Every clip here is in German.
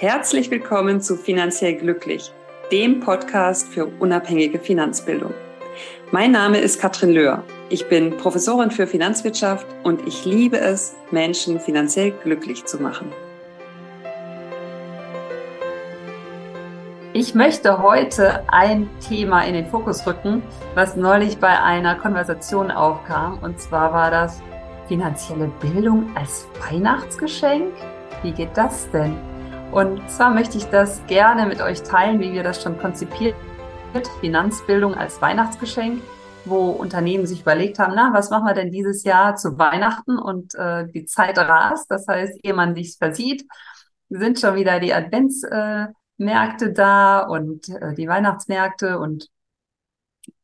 Herzlich willkommen zu Finanziell Glücklich, dem Podcast für unabhängige Finanzbildung. Mein Name ist Katrin Löhr. Ich bin Professorin für Finanzwirtschaft und ich liebe es, Menschen finanziell glücklich zu machen. Ich möchte heute ein Thema in den Fokus rücken, was neulich bei einer Konversation aufkam. Und zwar war das finanzielle Bildung als Weihnachtsgeschenk. Wie geht das denn? Und zwar möchte ich das gerne mit euch teilen, wie wir das schon konzipiert Finanzbildung als Weihnachtsgeschenk, wo Unternehmen sich überlegt haben, na, was machen wir denn dieses Jahr zu Weihnachten? Und äh, die Zeit rast, das heißt, ehe man sich versieht, sind schon wieder die Adventsmärkte äh, da und äh, die Weihnachtsmärkte und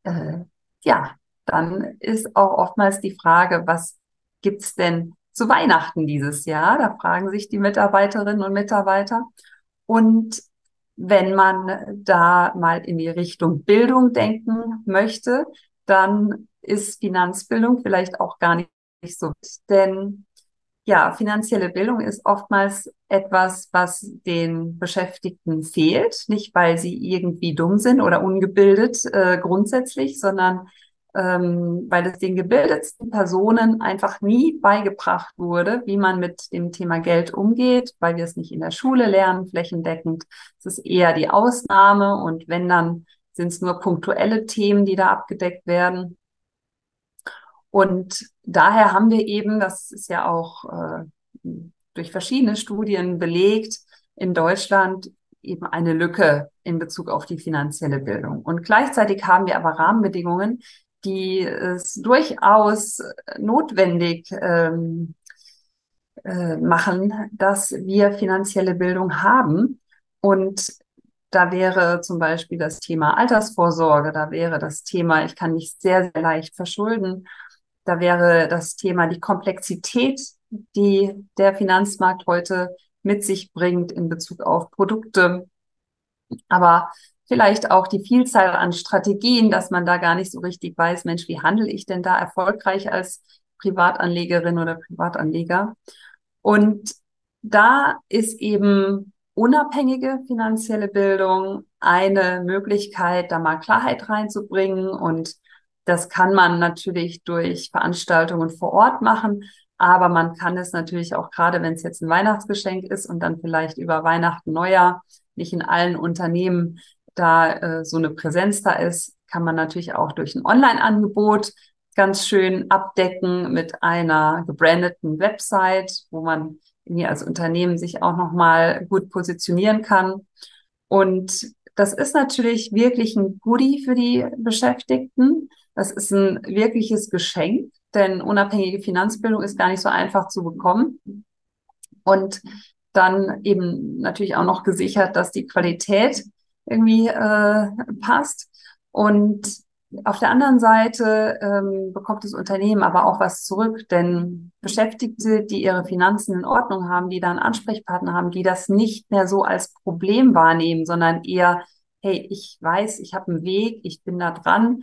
äh, ja, dann ist auch oftmals die Frage, was gibt's denn zu Weihnachten dieses Jahr? Da fragen sich die Mitarbeiterinnen und Mitarbeiter. Und wenn man da mal in die Richtung Bildung denken möchte, dann ist Finanzbildung vielleicht auch gar nicht so. Denn ja, finanzielle Bildung ist oftmals etwas, was den Beschäftigten fehlt. Nicht, weil sie irgendwie dumm sind oder ungebildet äh, grundsätzlich, sondern ähm, weil es den gebildetsten Personen einfach nie beigebracht wurde, wie man mit dem Thema Geld umgeht, weil wir es nicht in der Schule lernen, flächendeckend. Es ist eher die Ausnahme und wenn dann sind es nur punktuelle Themen, die da abgedeckt werden. Und daher haben wir eben, das ist ja auch äh, durch verschiedene Studien belegt, in Deutschland eben eine Lücke in Bezug auf die finanzielle Bildung. Und gleichzeitig haben wir aber Rahmenbedingungen, die es durchaus notwendig ähm, äh, machen, dass wir finanzielle Bildung haben. Und da wäre zum Beispiel das Thema Altersvorsorge, da wäre das Thema, ich kann mich sehr, sehr leicht verschulden, da wäre das Thema die Komplexität, die der Finanzmarkt heute mit sich bringt in Bezug auf Produkte. Aber vielleicht auch die Vielzahl an Strategien, dass man da gar nicht so richtig weiß, Mensch, wie handle ich denn da erfolgreich als Privatanlegerin oder Privatanleger? Und da ist eben unabhängige finanzielle Bildung eine Möglichkeit, da mal Klarheit reinzubringen. Und das kann man natürlich durch Veranstaltungen vor Ort machen. Aber man kann es natürlich auch gerade, wenn es jetzt ein Weihnachtsgeschenk ist und dann vielleicht über Weihnachten, Neujahr nicht in allen Unternehmen da äh, so eine Präsenz da ist, kann man natürlich auch durch ein Online-Angebot ganz schön abdecken mit einer gebrandeten Website, wo man als Unternehmen sich auch nochmal gut positionieren kann. Und das ist natürlich wirklich ein Goodie für die Beschäftigten. Das ist ein wirkliches Geschenk, denn unabhängige Finanzbildung ist gar nicht so einfach zu bekommen. Und dann eben natürlich auch noch gesichert, dass die Qualität irgendwie äh, passt. Und auf der anderen Seite ähm, bekommt das Unternehmen aber auch was zurück, denn Beschäftigte, die ihre Finanzen in Ordnung haben, die da einen Ansprechpartner haben, die das nicht mehr so als Problem wahrnehmen, sondern eher, hey, ich weiß, ich habe einen Weg, ich bin da dran,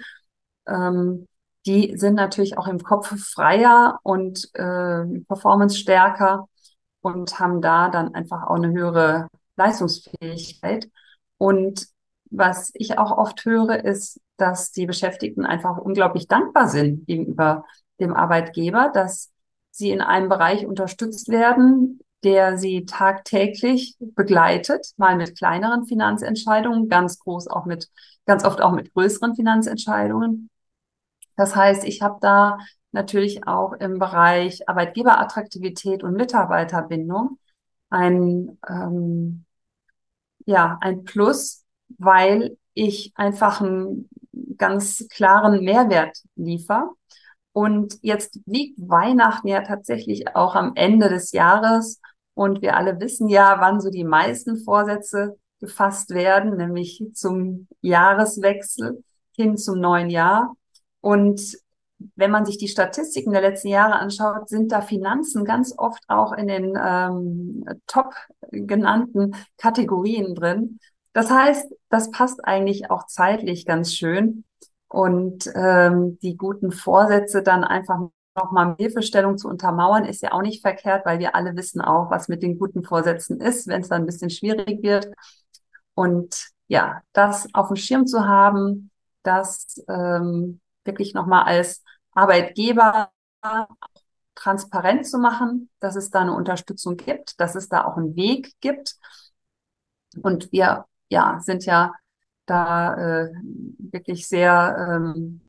ähm, die sind natürlich auch im Kopf freier und äh, performance stärker und haben da dann einfach auch eine höhere Leistungsfähigkeit. Und was ich auch oft höre, ist, dass die Beschäftigten einfach unglaublich dankbar sind gegenüber dem Arbeitgeber, dass sie in einem Bereich unterstützt werden, der sie tagtäglich begleitet, mal mit kleineren Finanzentscheidungen, ganz groß auch mit, ganz oft auch mit größeren Finanzentscheidungen. Das heißt, ich habe da natürlich auch im Bereich Arbeitgeberattraktivität und Mitarbeiterbindung ein ähm, ja, ein Plus, weil ich einfach einen ganz klaren Mehrwert liefere. Und jetzt liegt Weihnachten ja tatsächlich auch am Ende des Jahres. Und wir alle wissen ja, wann so die meisten Vorsätze gefasst werden, nämlich zum Jahreswechsel hin zum neuen Jahr. Und wenn man sich die Statistiken der letzten Jahre anschaut, sind da Finanzen ganz oft auch in den ähm, top genannten Kategorien drin. Das heißt, das passt eigentlich auch zeitlich ganz schön und ähm, die guten Vorsätze dann einfach nochmal Hilfestellung zu untermauern, ist ja auch nicht verkehrt, weil wir alle wissen auch, was mit den guten Vorsätzen ist, wenn es dann ein bisschen schwierig wird. Und ja, das auf dem Schirm zu haben, das ähm, wirklich nochmal als Arbeitgeber transparent zu machen, dass es da eine Unterstützung gibt, dass es da auch einen Weg gibt. Und wir ja, sind ja da äh, wirklich sehr ähm,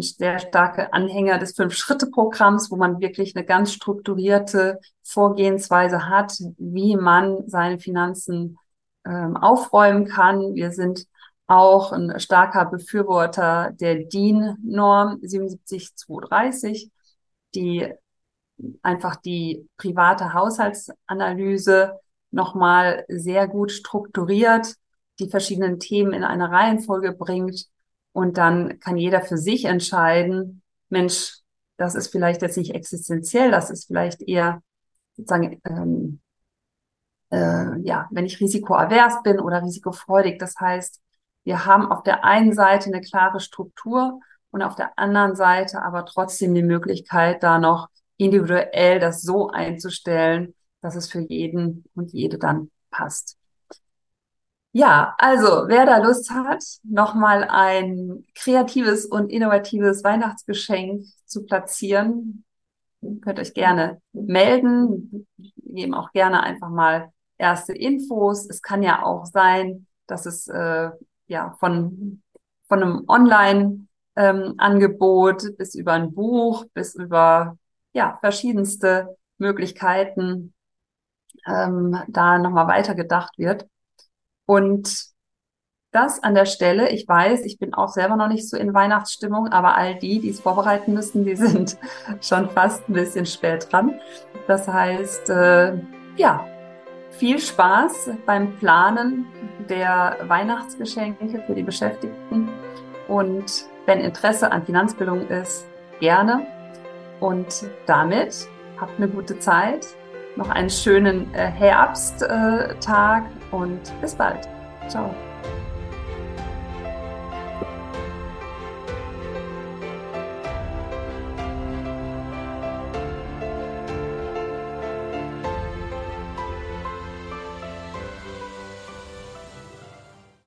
sehr starke Anhänger des Fünf-Schritte-Programms, wo man wirklich eine ganz strukturierte Vorgehensweise hat, wie man seine Finanzen ähm, aufräumen kann. Wir sind auch ein starker Befürworter der DIN-Norm 77230, die einfach die private Haushaltsanalyse nochmal sehr gut strukturiert, die verschiedenen Themen in eine Reihenfolge bringt und dann kann jeder für sich entscheiden, Mensch, das ist vielleicht jetzt nicht existenziell, das ist vielleicht eher sozusagen, ähm, äh, ja, wenn ich risikoavers bin oder risikofreudig. Das heißt, wir haben auf der einen Seite eine klare Struktur und auf der anderen Seite aber trotzdem die Möglichkeit, da noch individuell das so einzustellen, dass es für jeden und jede dann passt. Ja, also wer da Lust hat, nochmal ein kreatives und innovatives Weihnachtsgeschenk zu platzieren, könnt euch gerne melden. Wir geben auch gerne einfach mal erste Infos. Es kann ja auch sein, dass es äh, ja von, von einem Online-Angebot ähm, bis über ein Buch, bis über ja, verschiedenste Möglichkeiten ähm, da nochmal weitergedacht wird. Und das an der Stelle, ich weiß, ich bin auch selber noch nicht so in Weihnachtsstimmung, aber all die, die es vorbereiten müssen, die sind schon fast ein bisschen spät dran. Das heißt, äh, ja, viel Spaß beim Planen der Weihnachtsgeschenke für die Beschäftigten. Und wenn Interesse an Finanzbildung ist, gerne. Und damit habt eine gute Zeit noch einen schönen äh, Herbsttag und bis bald. Ciao.